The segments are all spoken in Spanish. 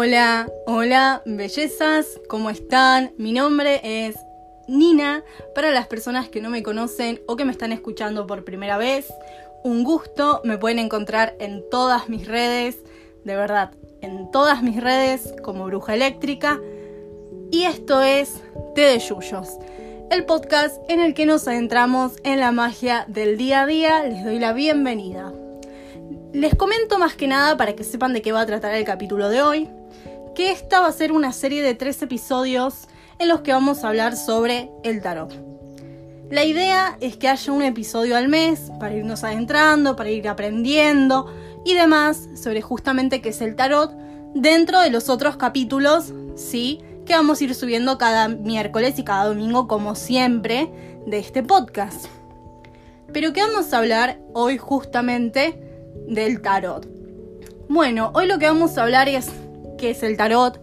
Hola, hola, bellezas, ¿cómo están? Mi nombre es Nina. Para las personas que no me conocen o que me están escuchando por primera vez, un gusto. Me pueden encontrar en todas mis redes, de verdad, en todas mis redes como Bruja Eléctrica. Y esto es Té de Yuyos, el podcast en el que nos adentramos en la magia del día a día. Les doy la bienvenida. Les comento más que nada para que sepan de qué va a tratar el capítulo de hoy que esta va a ser una serie de tres episodios en los que vamos a hablar sobre el tarot. La idea es que haya un episodio al mes para irnos adentrando, para ir aprendiendo y demás sobre justamente qué es el tarot dentro de los otros capítulos, sí, que vamos a ir subiendo cada miércoles y cada domingo como siempre de este podcast. Pero ¿qué vamos a hablar hoy justamente del tarot? Bueno, hoy lo que vamos a hablar es qué es el tarot,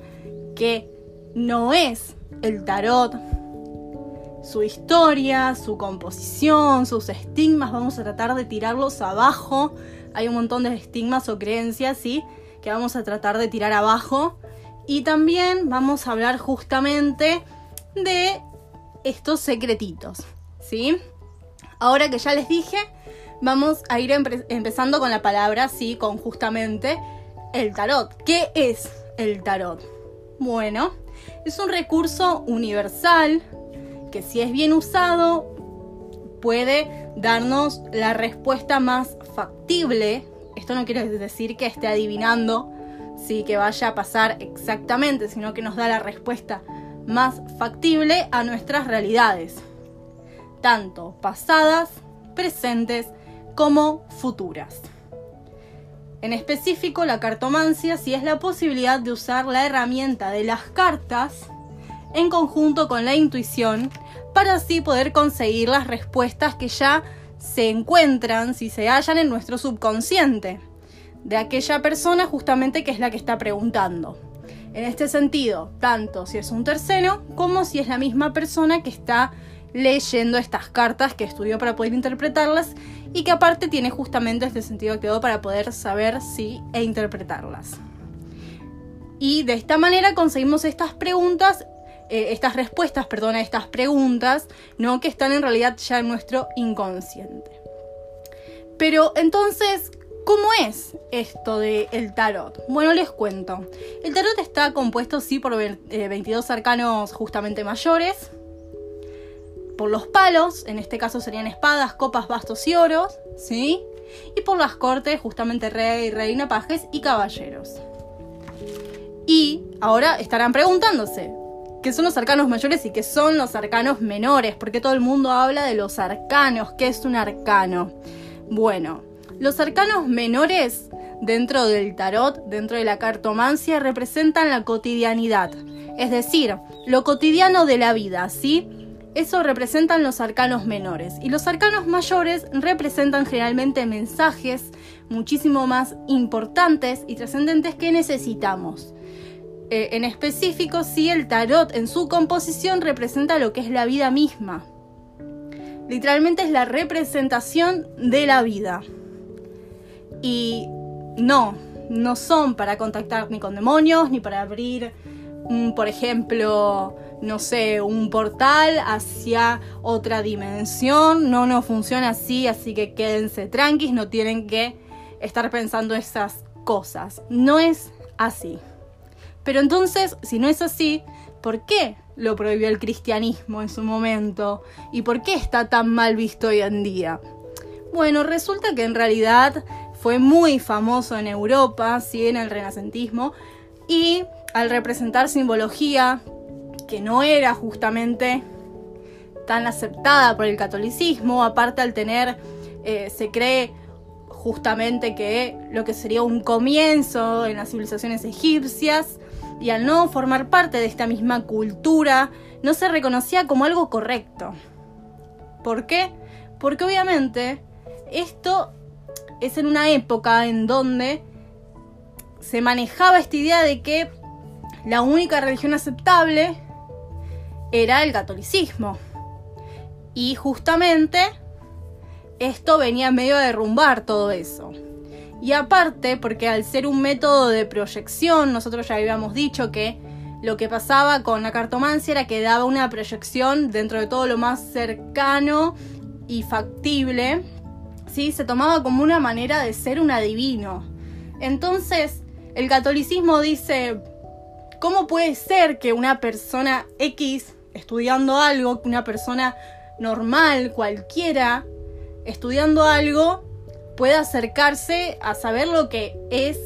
qué no es el tarot, su historia, su composición, sus estigmas, vamos a tratar de tirarlos abajo. Hay un montón de estigmas o creencias, ¿sí? Que vamos a tratar de tirar abajo. Y también vamos a hablar justamente de estos secretitos, ¿sí? Ahora que ya les dije, vamos a ir empezando con la palabra, sí, con justamente el tarot. ¿Qué es el tarot? Bueno, es un recurso universal que si es bien usado puede darnos la respuesta más factible. Esto no quiere decir que esté adivinando, sí, que vaya a pasar exactamente, sino que nos da la respuesta más factible a nuestras realidades, tanto pasadas, presentes como futuras. En específico, la cartomancia sí es la posibilidad de usar la herramienta de las cartas en conjunto con la intuición para así poder conseguir las respuestas que ya se encuentran, si se hallan en nuestro subconsciente, de aquella persona justamente que es la que está preguntando. En este sentido, tanto si es un tercero como si es la misma persona que está leyendo estas cartas que estudió para poder interpretarlas y que aparte tiene justamente este sentido activado para poder saber si e interpretarlas. Y de esta manera conseguimos estas preguntas, eh, estas respuestas, perdón, a estas preguntas, ¿no? Que están en realidad ya en nuestro inconsciente. Pero entonces, ¿Cómo es esto del el tarot? Bueno, les cuento. El tarot está compuesto, sí, por 22 eh, arcanos justamente mayores, por los palos, en este caso serían espadas, copas, bastos y oros, ¿sí? Y por las cortes, justamente rey, reina, pajes y caballeros. Y ahora estarán preguntándose, ¿qué son los arcanos mayores y qué son los arcanos menores? Porque todo el mundo habla de los arcanos, ¿qué es un arcano? Bueno, los arcanos menores dentro del tarot, dentro de la cartomancia, representan la cotidianidad, es decir, lo cotidiano de la vida, ¿sí? Eso representan los arcanos menores. Y los arcanos mayores representan generalmente mensajes muchísimo más importantes y trascendentes que necesitamos. Eh, en específico, si el tarot en su composición representa lo que es la vida misma. Literalmente es la representación de la vida. Y no, no son para contactar ni con demonios, ni para abrir, por ejemplo, no sé, un portal hacia otra dimensión. No, no funciona así, así que quédense tranquis, no tienen que estar pensando esas cosas. No es así. Pero entonces, si no es así, ¿por qué lo prohibió el cristianismo en su momento? ¿Y por qué está tan mal visto hoy en día? Bueno, resulta que en realidad fue muy famoso en Europa, sí, en el renacentismo, y al representar simbología que no era justamente tan aceptada por el catolicismo, aparte al tener, eh, se cree justamente que lo que sería un comienzo en las civilizaciones egipcias, y al no formar parte de esta misma cultura, no se reconocía como algo correcto. ¿Por qué? Porque obviamente esto es en una época en donde se manejaba esta idea de que la única religión aceptable era el catolicismo. Y justamente esto venía medio a derrumbar todo eso. Y aparte, porque al ser un método de proyección, nosotros ya habíamos dicho que lo que pasaba con la cartomancia era que daba una proyección dentro de todo lo más cercano y factible, ¿sí? se tomaba como una manera de ser un adivino. Entonces, el catolicismo dice, ¿cómo puede ser que una persona X estudiando algo, una persona normal, cualquiera, estudiando algo, pueda acercarse a saber lo que es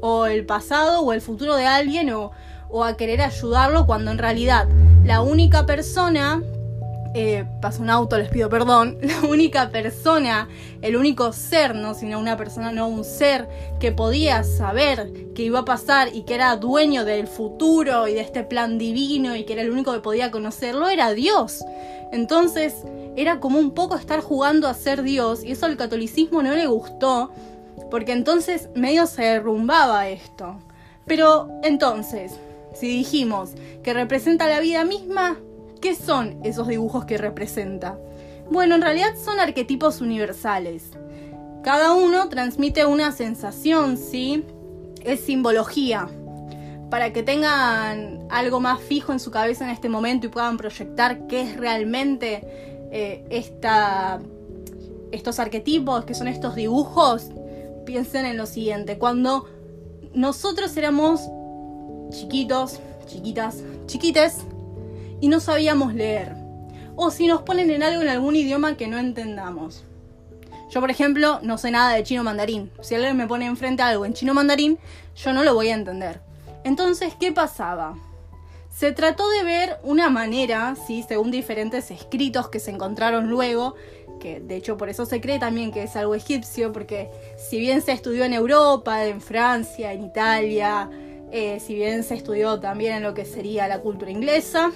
o el pasado o el futuro de alguien o, o a querer ayudarlo cuando en realidad la única persona eh, pasa un auto, les pido perdón, la única persona, el único ser, no sino una persona, no un ser que podía saber que iba a pasar y que era dueño del futuro y de este plan divino y que era el único que podía conocerlo, era Dios. Entonces era como un poco estar jugando a ser Dios y eso al catolicismo no le gustó porque entonces medio se derrumbaba esto. Pero entonces, si dijimos que representa la vida misma, ¿Qué son esos dibujos que representa? Bueno, en realidad son arquetipos universales. Cada uno transmite una sensación, ¿sí? Es simbología. Para que tengan algo más fijo en su cabeza en este momento y puedan proyectar qué es realmente eh, estos arquetipos, que son estos dibujos, piensen en lo siguiente. Cuando nosotros éramos chiquitos, chiquitas, chiquites, y no sabíamos leer. O si nos ponen en algo en algún idioma que no entendamos. Yo, por ejemplo, no sé nada de chino mandarín. Si alguien me pone enfrente algo en chino mandarín, yo no lo voy a entender. Entonces, ¿qué pasaba? Se trató de ver una manera, ¿sí? según diferentes escritos que se encontraron luego, que de hecho por eso se cree también que es algo egipcio, porque si bien se estudió en Europa, en Francia, en Italia, eh, si bien se estudió también en lo que sería la cultura inglesa,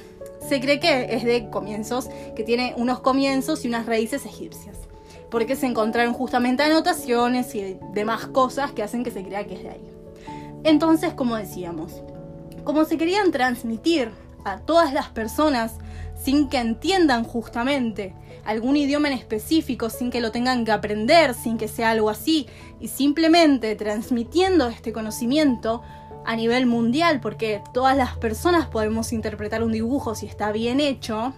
se cree que es de comienzos, que tiene unos comienzos y unas raíces egipcias, porque se encontraron justamente anotaciones y demás cosas que hacen que se crea que es de ahí. Entonces, como decíamos, como se querían transmitir a todas las personas sin que entiendan justamente algún idioma en específico, sin que lo tengan que aprender, sin que sea algo así, y simplemente transmitiendo este conocimiento, a nivel mundial, porque todas las personas podemos interpretar un dibujo si está bien hecho.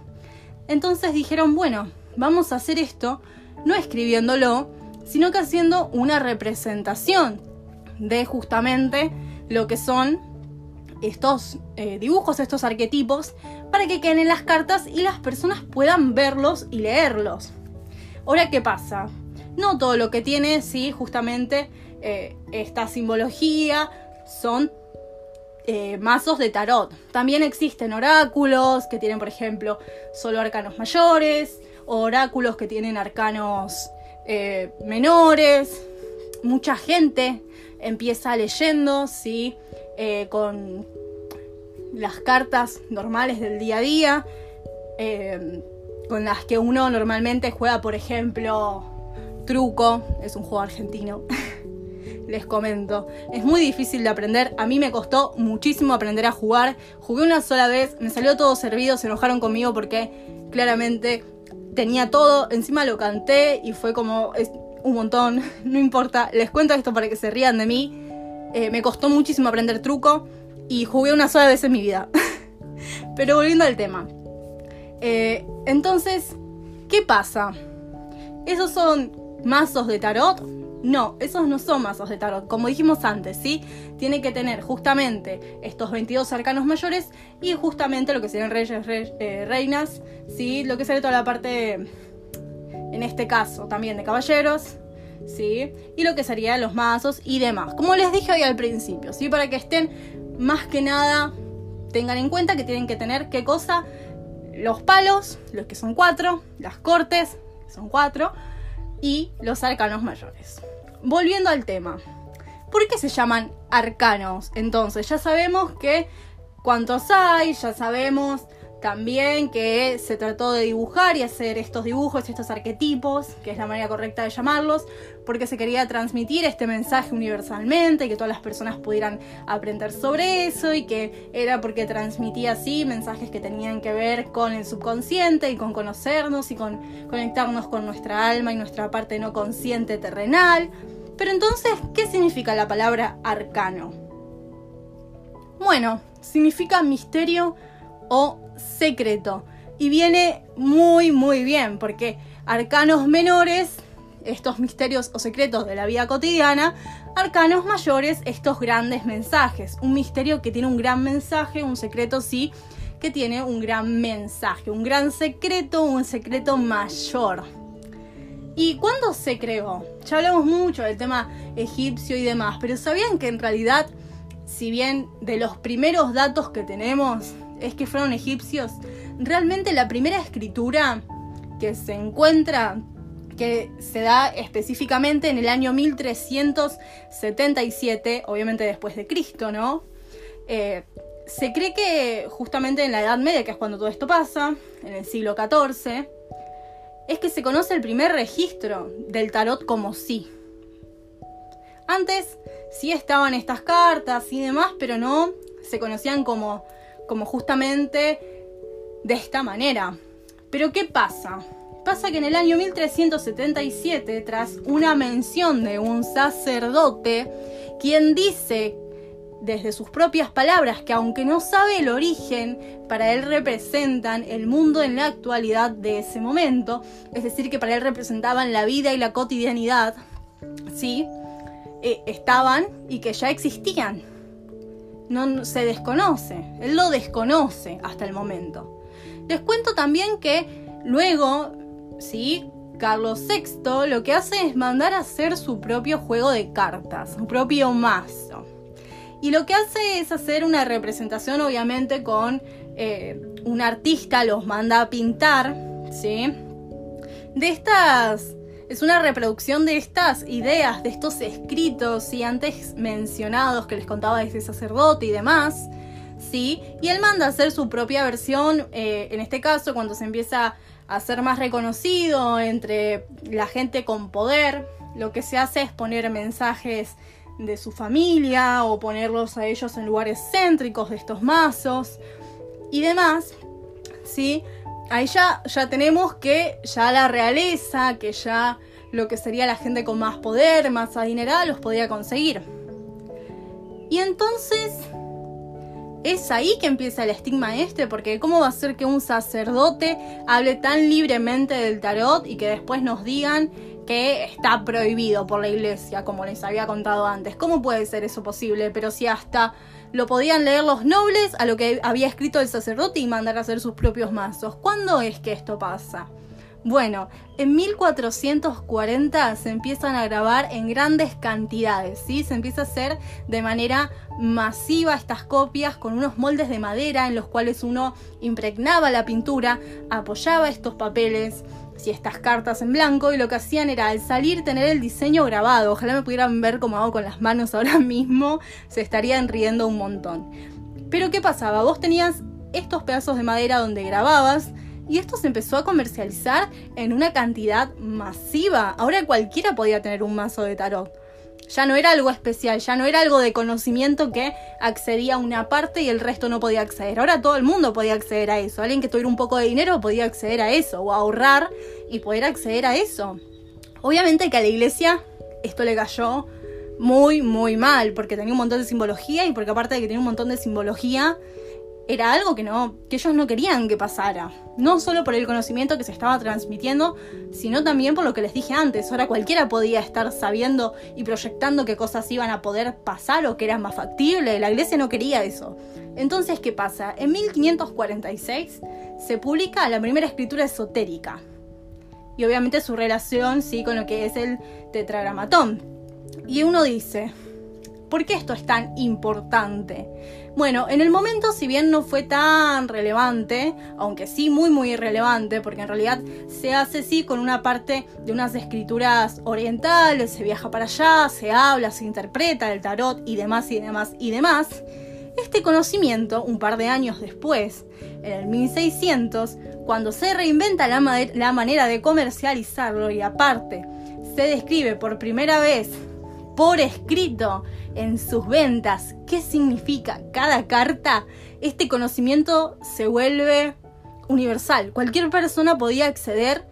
Entonces dijeron, bueno, vamos a hacer esto no escribiéndolo, sino que haciendo una representación de justamente lo que son estos eh, dibujos, estos arquetipos, para que queden en las cartas y las personas puedan verlos y leerlos. Ahora, ¿qué pasa? No todo lo que tiene, sí, justamente eh, esta simbología son eh, mazos de tarot. También existen oráculos que tienen, por ejemplo, solo arcanos mayores, oráculos que tienen arcanos eh, menores. Mucha gente empieza leyendo, ¿sí? Eh, con las cartas normales del día a día, con las que uno normalmente juega, por ejemplo, truco, es un juego argentino. les comento. Es muy difícil de aprender. A mí me costó muchísimo aprender a jugar. Jugué una sola vez, me salió todo servido, se enojaron conmigo porque claramente tenía todo. Encima lo canté y fue como un montón. No importa, les cuento esto para que se rían de mí. Eh, me costó muchísimo aprender truco y jugué una sola vez en mi vida. Pero volviendo al tema. Eh, entonces, ¿qué pasa? Esos son mazos de tarot no, esos no son mazos de tarot, como dijimos antes, ¿sí? Tiene que tener justamente estos 22 arcanos mayores y justamente lo que serían reyes, eh, reinas, ¿sí? Lo que sería toda la parte, en este caso, también de caballeros, ¿sí? Y lo que serían los mazos y demás. Como les dije hoy al principio, ¿sí? Para que estén más que nada, tengan en cuenta que tienen que tener, ¿qué cosa? Los palos, los que son cuatro, las cortes, que son cuatro, y los arcanos mayores volviendo al tema. ¿Por qué se llaman arcanos? Entonces, ya sabemos que cuántos hay, ya sabemos también que se trató de dibujar y hacer estos dibujos, estos arquetipos, que es la manera correcta de llamarlos, porque se quería transmitir este mensaje universalmente y que todas las personas pudieran aprender sobre eso y que era porque transmitía así mensajes que tenían que ver con el subconsciente y con conocernos y con conectarnos con nuestra alma y nuestra parte no consciente terrenal. Pero entonces, ¿qué significa la palabra arcano? Bueno, significa misterio o secreto. Y viene muy, muy bien, porque arcanos menores, estos misterios o secretos de la vida cotidiana, arcanos mayores, estos grandes mensajes. Un misterio que tiene un gran mensaje, un secreto sí, que tiene un gran mensaje, un gran secreto, un secreto mayor. ¿Y cuándo se creó? Ya hablamos mucho del tema egipcio y demás, pero ¿sabían que en realidad, si bien de los primeros datos que tenemos es que fueron egipcios, realmente la primera escritura que se encuentra, que se da específicamente en el año 1377, obviamente después de Cristo, ¿no? Eh, se cree que justamente en la Edad Media, que es cuando todo esto pasa, en el siglo XIV, es que se conoce el primer registro del tarot como sí. Antes sí estaban estas cartas y demás, pero no se conocían como, como justamente de esta manera. Pero ¿qué pasa? Pasa que en el año 1377, tras una mención de un sacerdote, quien dice desde sus propias palabras que aunque no sabe el origen, para él representan el mundo en la actualidad de ese momento, es decir, que para él representaban la vida y la cotidianidad, ¿sí? Eh, estaban y que ya existían. No se desconoce, él lo desconoce hasta el momento. Les cuento también que luego, ¿sí? Carlos VI lo que hace es mandar a hacer su propio juego de cartas, su propio mazo. Y lo que hace es hacer una representación, obviamente, con eh, un artista, los manda a pintar, ¿sí? De estas. Es una reproducción de estas ideas, de estos escritos, y antes mencionados que les contaba ese sacerdote y demás, ¿sí? Y él manda a hacer su propia versión, eh, en este caso, cuando se empieza a ser más reconocido entre la gente con poder, lo que se hace es poner mensajes de su familia o ponerlos a ellos en lugares céntricos de estos mazos y demás, ¿sí? Ahí ya, ya tenemos que ya la realeza, que ya lo que sería la gente con más poder, más adinerada, los podía conseguir. Y entonces es ahí que empieza el estigma este, porque ¿cómo va a ser que un sacerdote hable tan libremente del tarot y que después nos digan que está prohibido por la iglesia, como les había contado antes. ¿Cómo puede ser eso posible? Pero si hasta lo podían leer los nobles a lo que había escrito el sacerdote y mandar a hacer sus propios mazos. ¿Cuándo es que esto pasa? Bueno, en 1440 se empiezan a grabar en grandes cantidades, ¿sí? Se empieza a hacer de manera masiva estas copias con unos moldes de madera en los cuales uno impregnaba la pintura, apoyaba estos papeles, si estas cartas en blanco y lo que hacían era al salir tener el diseño grabado. Ojalá me pudieran ver como hago con las manos ahora mismo, se estarían riendo un montón. Pero ¿qué pasaba? Vos tenías estos pedazos de madera donde grababas y esto se empezó a comercializar en una cantidad masiva. Ahora cualquiera podía tener un mazo de tarot. Ya no era algo especial, ya no era algo de conocimiento que accedía a una parte y el resto no podía acceder. Ahora todo el mundo podía acceder a eso. Alguien que tuviera un poco de dinero podía acceder a eso o ahorrar y poder acceder a eso. Obviamente que a la iglesia esto le cayó muy, muy mal porque tenía un montón de simbología y porque aparte de que tenía un montón de simbología, era algo que, no, que ellos no querían que pasara. No solo por el conocimiento que se estaba transmitiendo, sino también por lo que les dije antes. Ahora cualquiera podía estar sabiendo y proyectando qué cosas iban a poder pasar o que era más factible. La iglesia no quería eso. Entonces, ¿qué pasa? En 1546 se publica la primera escritura esotérica. Y obviamente su relación, sí, con lo que es el tetragramatón. Y uno dice, ¿Por qué esto es tan importante? Bueno, en el momento, si bien no fue tan relevante, aunque sí muy muy relevante, porque en realidad se hace sí con una parte de unas escrituras orientales, se viaja para allá, se habla, se interpreta el tarot y demás y demás y demás. Este conocimiento, un par de años después, en el 1600, cuando se reinventa la, la manera de comercializarlo y aparte se describe por primera vez por escrito en sus ventas. Qué significa cada carta, este conocimiento se vuelve universal. Cualquier persona podía acceder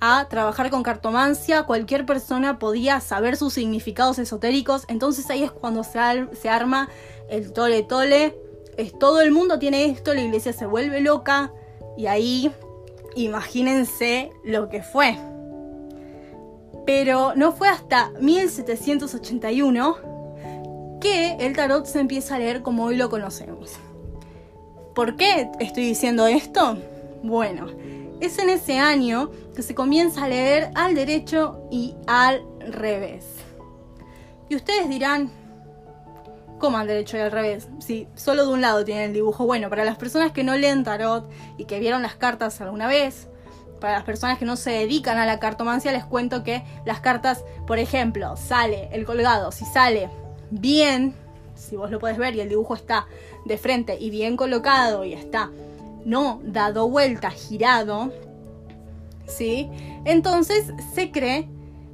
a trabajar con cartomancia, cualquier persona podía saber sus significados esotéricos, entonces ahí es cuando se, arma el tole tole, es, todo el mundo tiene esto, la iglesia se vuelve loca. Y ahí imagínense lo que fue. Pero no fue hasta 1781 el tarot se empieza a leer como hoy lo conocemos. ¿Por qué estoy diciendo esto? Bueno, es en ese año que se comienza a leer al derecho y al revés. Y ustedes dirán, ¿cómo al derecho y al revés? Si solo de un lado tienen el dibujo. Bueno, para las personas que no leen tarot y que vieron las cartas alguna vez, para las personas que no se dedican a la cartomancia, les cuento que las cartas, por ejemplo, sale el colgado, si sale bien, si vos lo podés ver y el dibujo está de frente y bien colocado y está no dado vuelta, girado, ¿sí? Entonces se cree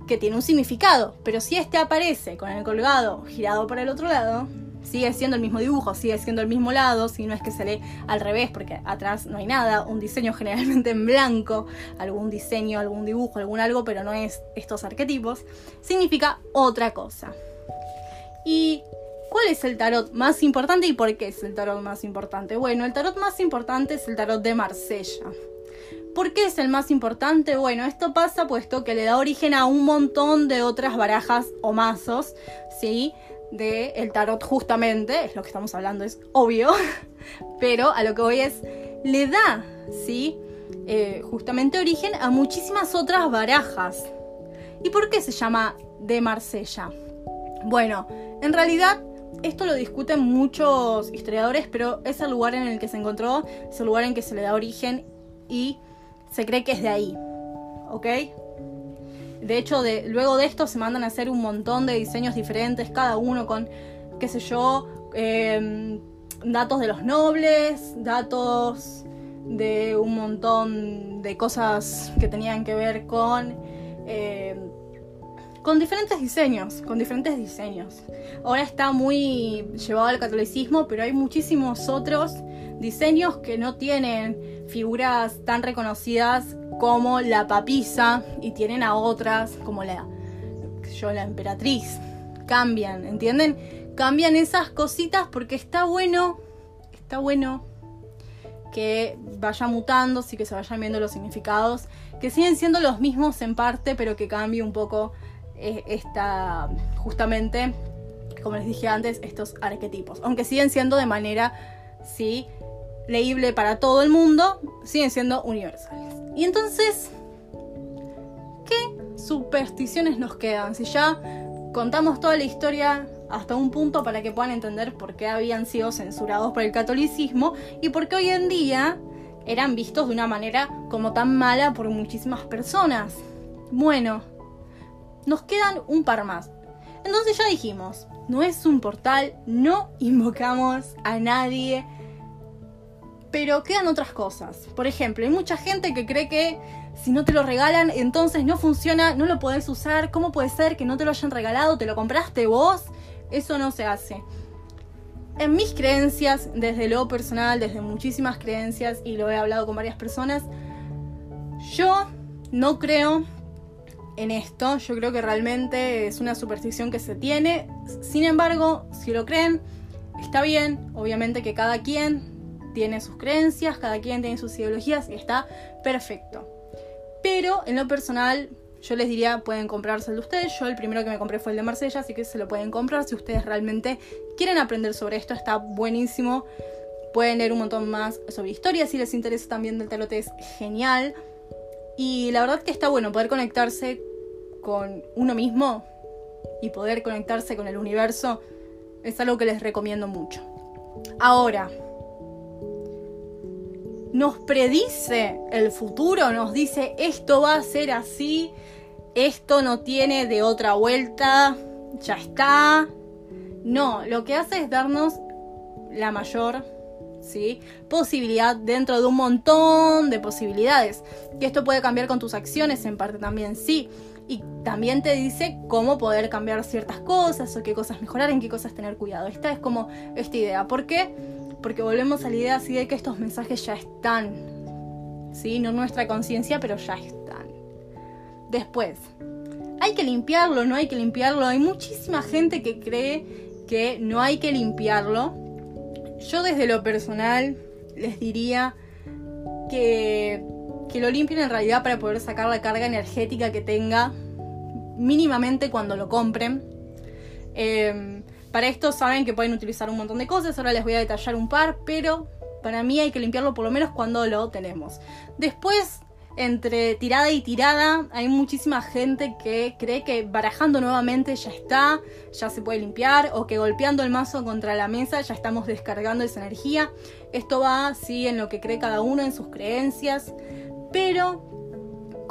que tiene un significado, pero si este aparece con el colgado girado para el otro lado, sigue siendo el mismo dibujo, sigue siendo el mismo lado, si no es que se lee al revés, porque atrás no hay nada, un diseño generalmente en blanco, algún diseño, algún dibujo, algún algo, pero no es estos arquetipos, significa otra cosa. Y ¿Cuál es el tarot más importante y por qué es el tarot más importante? Bueno, el tarot más importante es el tarot de Marsella. ¿Por qué es el más importante? Bueno, esto pasa puesto que le da origen a un montón de otras barajas o mazos, ¿sí? De el tarot justamente, es lo que estamos hablando, es obvio, pero a lo que voy es, le da, ¿sí? Eh, justamente origen a muchísimas otras barajas. ¿Y por qué se llama de Marsella? Bueno, en realidad esto lo discuten muchos historiadores, pero es el lugar en el que se encontró, es el lugar en que se le da origen y se cree que es de ahí. ¿Ok? De hecho, luego de esto se mandan a hacer un montón de diseños diferentes, cada uno con, qué sé yo, em, datos de los nobles, datos de un montón de cosas que tenían que ver con... Em, con diferentes diseños, con diferentes diseños. Ahora está muy llevado al catolicismo, pero hay muchísimos otros diseños que no tienen figuras tan reconocidas como la papisa y tienen a otras como la yo la emperatriz. Cambian, ¿entienden? Cambian esas cositas porque está bueno, está bueno que vaya mutando, sí que se vayan viendo los significados, que siguen siendo los mismos en parte, pero que cambie un poco esta, justamente, como les dije antes, estos arquetipos. Aunque siguen siendo de manera, sí, leíble para todo el mundo, siguen siendo universales. Y entonces, ¿qué supersticiones nos quedan? Si ya contamos toda la historia hasta un punto para que puedan entender por qué habían sido censurados por el catolicismo y por qué hoy en día eran vistos de una manera como tan mala por muchísimas personas. Bueno, nos quedan un par más. Entonces ya dijimos, no es un portal, no invocamos a nadie, pero quedan otras cosas. Por ejemplo, hay mucha gente que cree que si no te lo regalan, entonces no funciona, no lo podés usar. ¿Cómo puede ser que no te lo hayan regalado? ¿Te lo compraste vos? Eso no se hace. En mis creencias, desde lo personal, desde muchísimas creencias, y lo he hablado con varias personas, yo no creo en esto. Yo creo que realmente es una superstición que se tiene. Sin embargo, si lo creen, está bien. Obviamente que cada quien tiene sus creencias, cada quien tiene sus ideologías y está perfecto. Pero en lo personal, yo les diría, pueden comprarse el de ustedes. Yo el primero que me compré fue el de Marsella, así que se lo pueden comprar si ustedes realmente quieren aprender sobre esto. Está buenísimo. Pueden leer un montón más sobre historia si les interesa también del tarot, es genial. Y la verdad que está bueno poder conectarse con uno mismo y poder conectarse con el universo es algo que les recomiendo mucho. Ahora, nos predice el futuro, nos dice esto va a ser así, esto no tiene de otra vuelta, ya está. No, lo que hace es darnos la mayor Posibilidad dentro de un montón de posibilidades. Que esto puede cambiar con tus acciones en parte también, sí. Y también te dice cómo poder cambiar ciertas cosas o qué cosas mejorar, en qué cosas tener cuidado. Esta es como esta idea. ¿Por qué? Porque volvemos a la idea así de que estos mensajes ya están. ¿Sí? No nuestra conciencia, pero ya están. Después, ¿hay que limpiarlo? ¿No hay que limpiarlo? Hay muchísima gente que cree que no hay que limpiarlo. Yo desde lo personal les diría que, que lo limpien en realidad para poder sacar la carga energética que tenga mínimamente cuando lo compren. Em, para esto saben que pueden utilizar un montón de cosas, ahora les voy a detallar un par, pero para mí hay que limpiarlo por lo menos cuando lo tenemos. Después, entre tirada y tirada, hay muchísima gente que cree que barajando nuevamente ya está, ya se puede limpiar, o que golpeando el mazo contra la mesa ya estamos descargando esa energía. Esto va así en lo que cree cada uno, en sus creencias, pero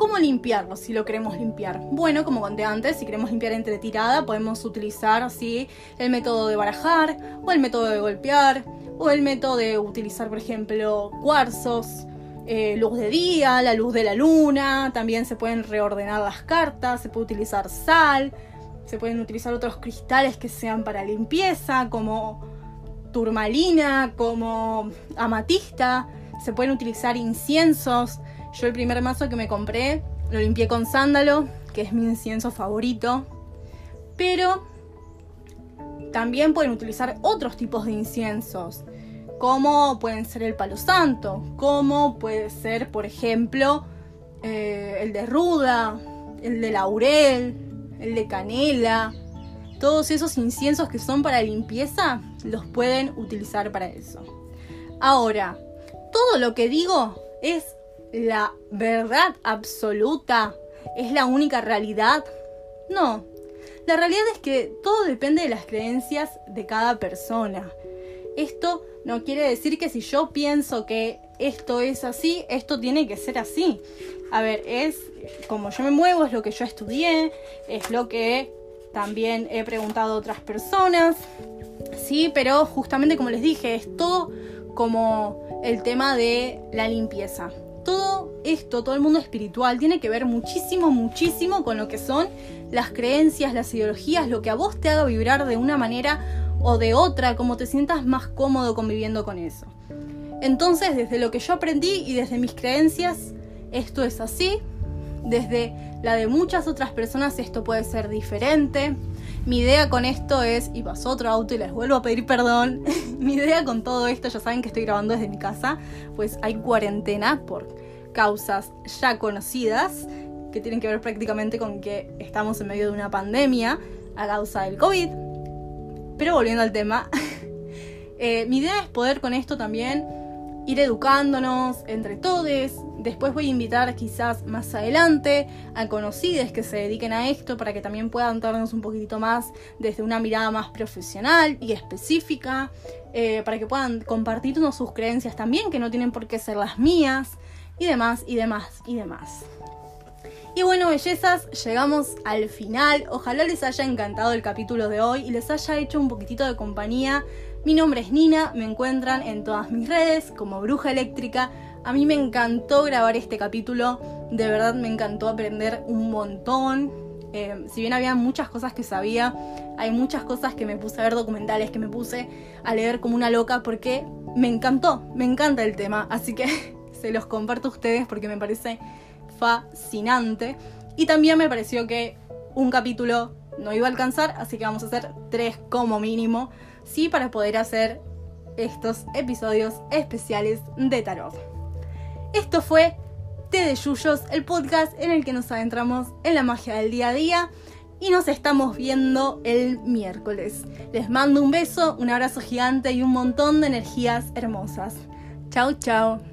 ¿Cómo limpiarlo si lo queremos limpiar? Bueno, como conté antes, si queremos limpiar entre tirada, podemos utilizar así el método de barajar, o el método de golpear, o el método de utilizar, por ejemplo, cuarzos, eh, luz de día, la luz de la luna, también se pueden reordenar las cartas, se puede utilizar sal, se pueden utilizar otros cristales que sean para limpieza, como turmalina, como amatista, se pueden utilizar inciensos, yo el primer mazo que me compré lo limpié con sándalo, que es mi incienso favorito. Pero también pueden utilizar otros tipos de inciensos, como pueden ser el palo santo, como puede ser, por ejemplo, eh, el de ruda, el de laurel, el de canela. Todos esos inciensos que son para limpieza los pueden utilizar para eso. Ahora, todo lo que digo es la verdad absoluta, es la única realidad. No, la realidad es que todo depende de las creencias de cada persona. Esto no quiere decir que si yo pienso que esto es así, esto tiene que ser así. A ver, es como yo me muevo, es lo que yo estudié, es lo que también he preguntado a otras personas. Sí, pero justamente como les dije, es todo como el tema de la limpieza todo esto, todo el mundo espiritual, tiene que ver muchísimo, muchísimo con lo que son las creencias, las ideologías, lo que a vos te haga vibrar de una manera o de otra, como te sientas más cómodo conviviendo con eso. Entonces, desde lo que yo aprendí y desde mis creencias, esto es así. Desde la de muchas otras personas, esto puede ser diferente. Mi idea con esto es, y pasó otro auto y les vuelvo a pedir perdón, mi idea con todo esto, ya saben que estoy grabando desde mi casa, pues hay cuarentena por causas ya conocidas, que tienen que ver prácticamente con que estamos en medio de una pandemia a causa del COVID. Pero volviendo al tema, eh, mi idea es poder con esto también ir educándonos entre todos. Después voy a invitar quizás más adelante a conocidos que se dediquen a esto para que también puedan darnos un poquitito más desde una mirada más profesional y específica, eh, para que puedan compartirnos sus creencias también, que no tienen por qué ser las mías, y demás, y demás, y demás. Y bueno, bellezas, llegamos al final. Ojalá les haya encantado el capítulo de hoy y les haya hecho un poquitito de compañía mi nombre es Nina, me encuentran en todas mis redes como Bruja Eléctrica. A mí me encantó grabar este capítulo, de verdad me encantó aprender un montón. Eh, si bien había muchas cosas que sabía, hay muchas cosas que me puse a ver documentales, que me puse a leer como una loca porque me encantó, me encanta el tema, así que se los comparto a ustedes porque me parece fascinante. Y también me pareció que un capítulo no iba a alcanzar, así que vamos a hacer tres como mínimo sí para poder hacer estos episodios especiales de tarot. Esto fue Té de Yuyos, el podcast en el que nos adentramos en la magia del día a día y nos estamos viendo el miércoles. Les mando un beso, un abrazo gigante y un montón de energías hermosas. Chao, chao.